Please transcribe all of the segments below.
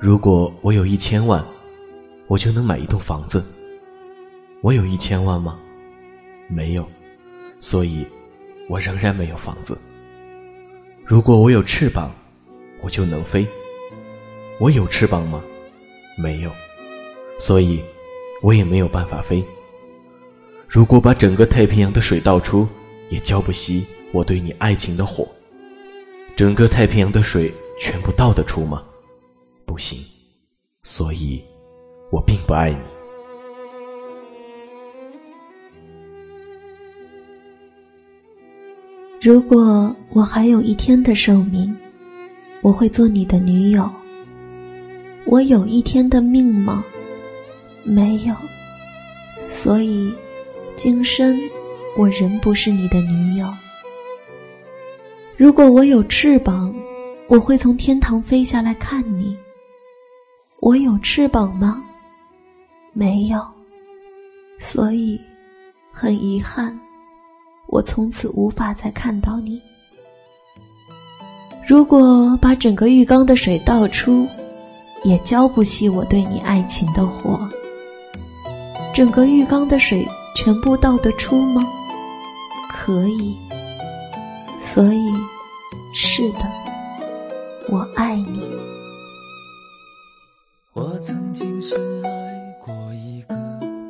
如果我有一千万，我就能买一栋房子。我有一千万吗？没有，所以，我仍然没有房子。如果我有翅膀，我就能飞。我有翅膀吗？没有，所以，我也没有办法飞。如果把整个太平洋的水倒出，也浇不熄我对你爱情的火。整个太平洋的水全部倒得出吗？不行，所以，我并不爱你。如果我还有一天的寿命，我会做你的女友。我有一天的命吗？没有，所以，今生我仍不是你的女友。如果我有翅膀，我会从天堂飞下来看你。我有翅膀吗？没有，所以，很遗憾，我从此无法再看到你。如果把整个浴缸的水倒出，也浇不熄我对你爱情的火。整个浴缸的水全部倒得出吗？可以。所以，是的，我爱你。我曾经深爱过一个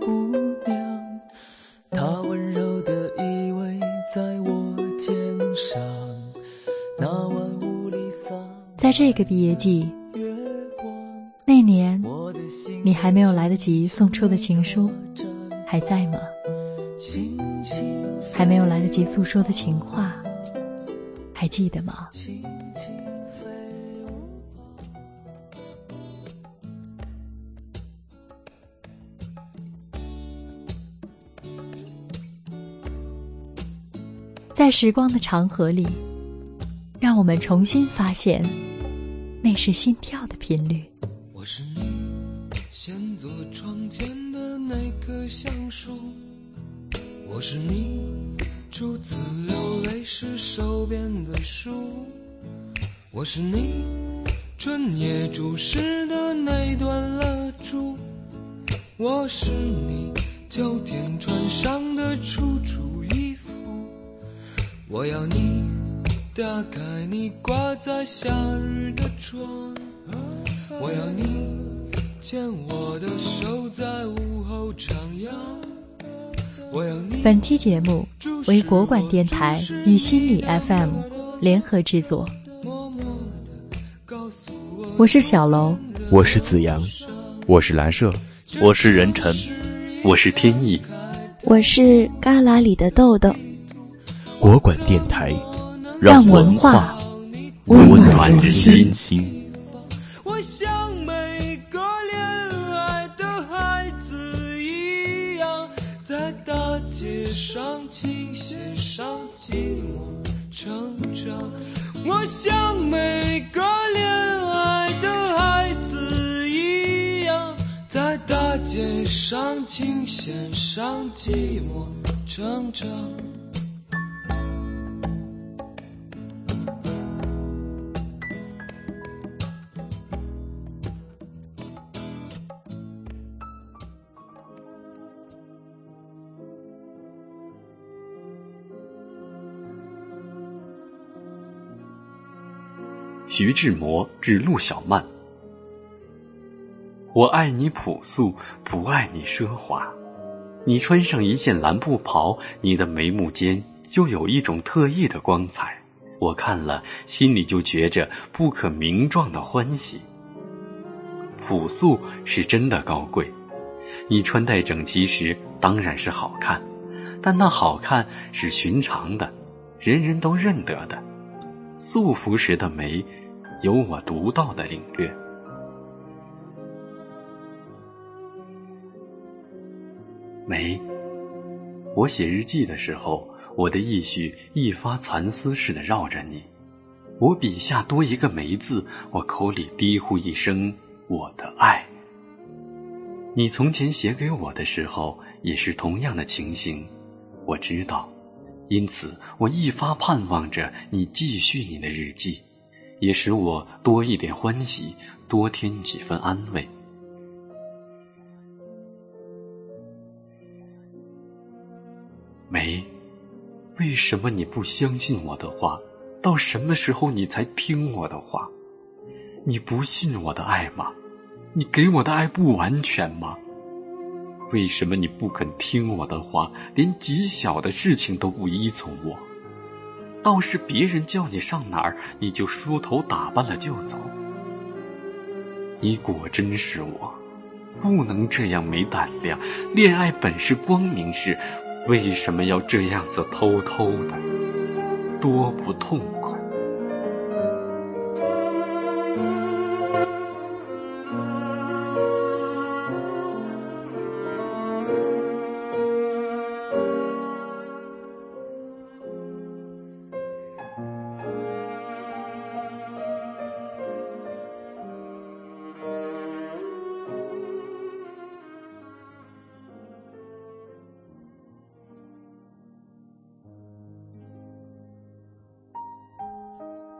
姑娘，她温柔的依偎在我肩上。那晚雾里洒，在这个毕业季。那年，你还没有来得及送出的情书，还在吗？还没有来得及诉说的情话，还记得吗？在时光的长河里，让我们重新发现，那是心跳的频率。我是你先坐窗前的那棵橡树，我是你初次流泪时手边的书，我是你春夜注视的那段蜡烛，我是你秋天穿上的楚楚，我要你打开你挂在夏日的窗。我要你牵我的手在午后徜徉。我要你。本期节目为国管电台与心理 FM 联合制作。我是小楼，我是子阳，我是蓝舍，我是任晨，我是天意，我是旮旯里的豆豆。国管电台，让文化温暖人心。我像每个恋爱的孩子一样，在大街上琴弦上寂寞成长。我像每个恋爱的孩子一样，在大街上琴弦上寂寞成长。徐志摩致陆小曼：“我爱你朴素，不爱你奢华。你穿上一件蓝布袍，你的眉目间就有一种特异的光彩。我看了，心里就觉着不可名状的欢喜。朴素是真的高贵，你穿戴整齐时当然是好看，但那好看是寻常的，人人都认得的。素服时的眉。”有我独到的领略。梅，我写日记的时候，我的意绪一发蚕丝似的绕着你。我笔下多一个梅字，我口里低呼一声我的爱。你从前写给我的时候，也是同样的情形，我知道，因此我一发盼望着你继续你的日记。也使我多一点欢喜，多添几分安慰。梅，为什么你不相信我的话？到什么时候你才听我的话？你不信我的爱吗？你给我的爱不完全吗？为什么你不肯听我的话，连极小的事情都不依从我？倒是别人叫你上哪儿，你就梳头打扮了就走。你果真是我，不能这样没胆量。恋爱本是光明事，为什么要这样子偷偷的？多不痛快！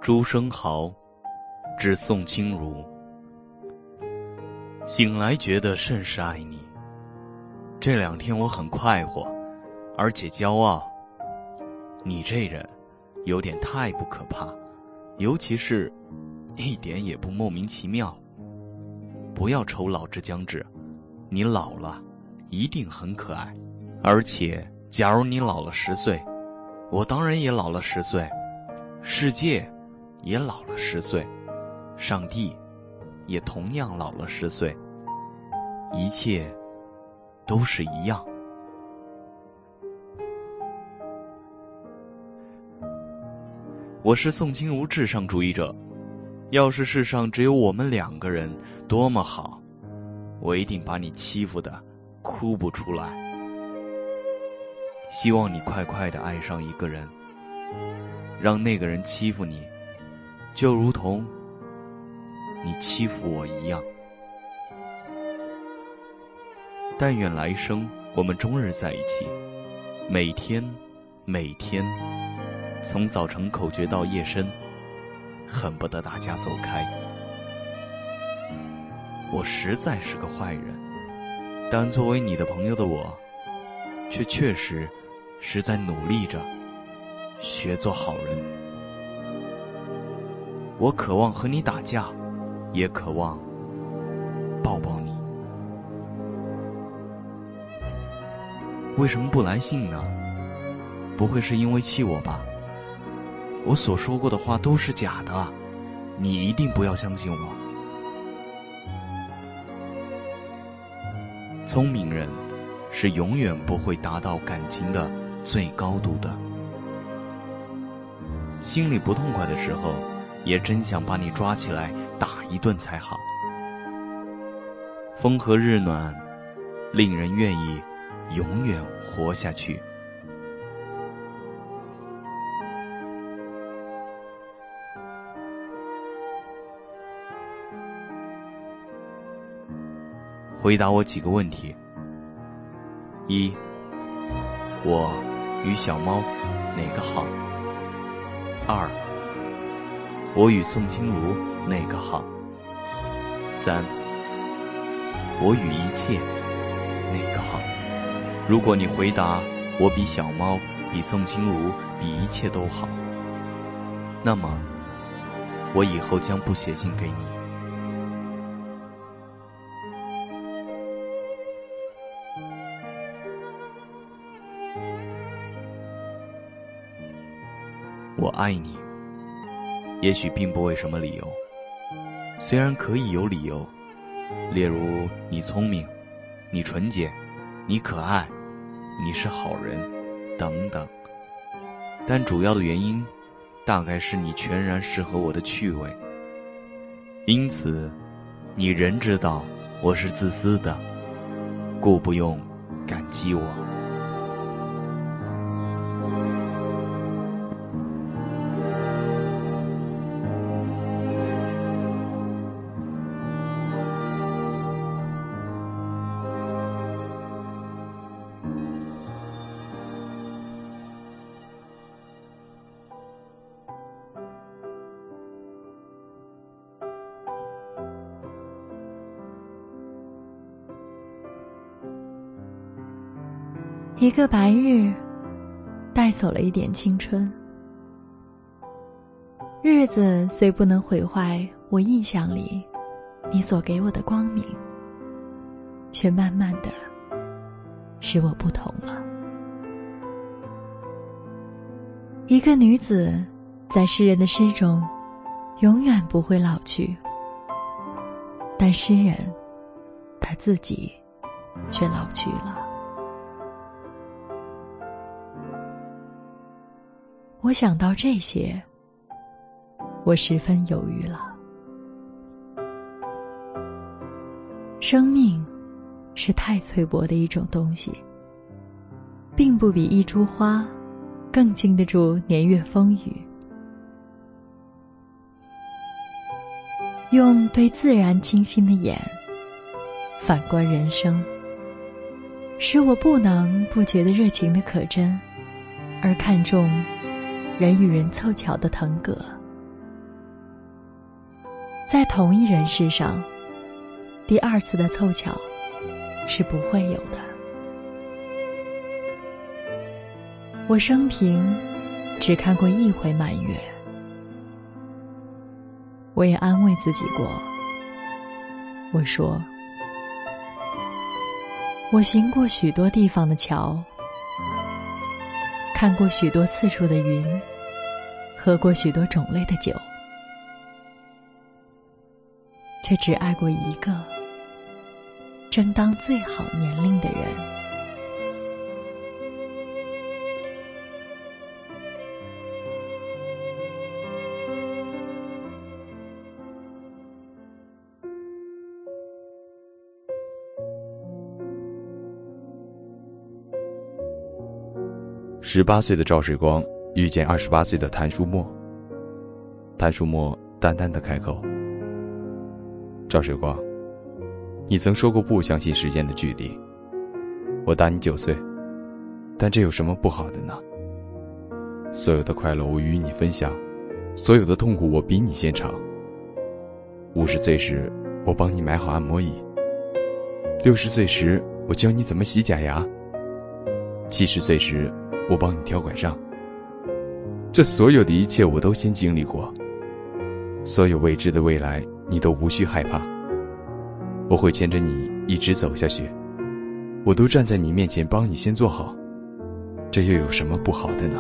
朱生豪，致宋清如。醒来觉得甚是爱你。这两天我很快活，而且骄傲。你这人，有点太不可怕，尤其是，一点也不莫名其妙。不要愁老之将至，你老了，一定很可爱。而且，假如你老了十岁，我当然也老了十岁，世界。也老了十岁，上帝也同样老了十岁，一切都是一样。我是宋清如至上主义者，要是世上只有我们两个人，多么好！我一定把你欺负的哭不出来。希望你快快的爱上一个人，让那个人欺负你。就如同你欺负我一样，但愿来生我们终日在一起，每天，每天，从早晨口诀到夜深，恨不得大家走开。我实在是个坏人，但作为你的朋友的我，却确实是在努力着学做好人。我渴望和你打架，也渴望抱抱你。为什么不来信呢？不会是因为气我吧？我所说过的话都是假的，你一定不要相信我。聪明人是永远不会达到感情的最高度的。心里不痛快的时候。也真想把你抓起来打一顿才好。风和日暖，令人愿意永远活下去。回答我几个问题：一，我与小猫哪个好？二。我与宋清如哪个好？三，我与一切哪个好？如果你回答我比小猫、比宋清如、比一切都好，那么我以后将不写信给你。我爱你。也许并不为什么理由，虽然可以有理由，例如你聪明，你纯洁，你可爱，你是好人，等等。但主要的原因，大概是你全然适合我的趣味。因此，你仍知道我是自私的，故不用感激我。一个白日，带走了一点青春。日子虽不能毁坏我印象里你所给我的光明，却慢慢的使我不同了。一个女子，在诗人的诗中，永远不会老去，但诗人他自己却老去了。我想到这些。我十分犹豫了。生命是太脆薄的一种东西，并不比一株花更经得住年月风雨。用对自然清新的眼反观人生，使我不能不觉得热情的可真，而看重人与人凑巧的腾格。在同一人世上，第二次的凑巧是不会有的。我生平只看过一回满月，我也安慰自己过。我说，我行过许多地方的桥，看过许多次数的云，喝过许多种类的酒。却只爱过一个正当最好年龄的人。十八岁的赵水光遇见二十八岁的谭书墨。谭书墨淡淡的开口。赵水光，你曾说过不相信时间的距离。我大你九岁，但这有什么不好的呢？所有的快乐我与你分享，所有的痛苦我比你先尝。五十岁时，我帮你买好按摩椅；六十岁时，我教你怎么洗假牙；七十岁时，我帮你挑拐杖。这所有的一切，我都先经历过。所有未知的未来。你都无需害怕，我会牵着你一直走下去，我都站在你面前帮你先做好，这又有什么不好的呢？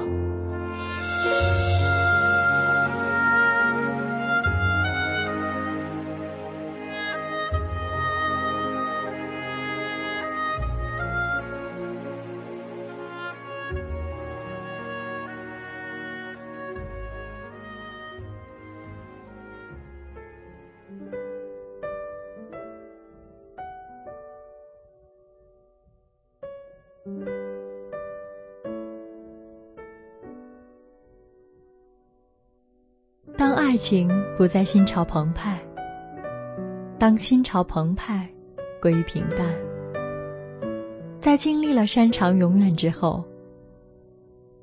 当爱情不再心潮澎湃，当心潮澎湃归于平淡，在经历了山长永远之后，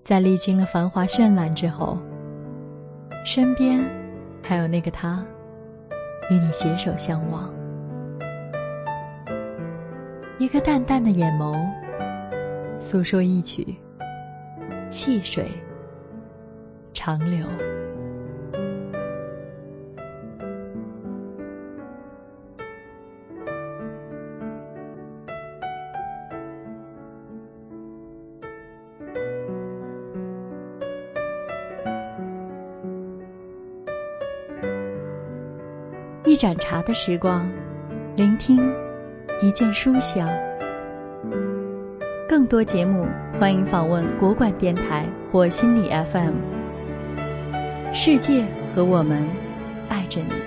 在历经了繁华绚烂之后，身边还有那个他，与你携手相望，一个淡淡的眼眸，诉说一曲细水长流。一盏茶的时光，聆听一卷书香。更多节目，欢迎访问国馆电台或心理 FM。世界和我们，爱着你。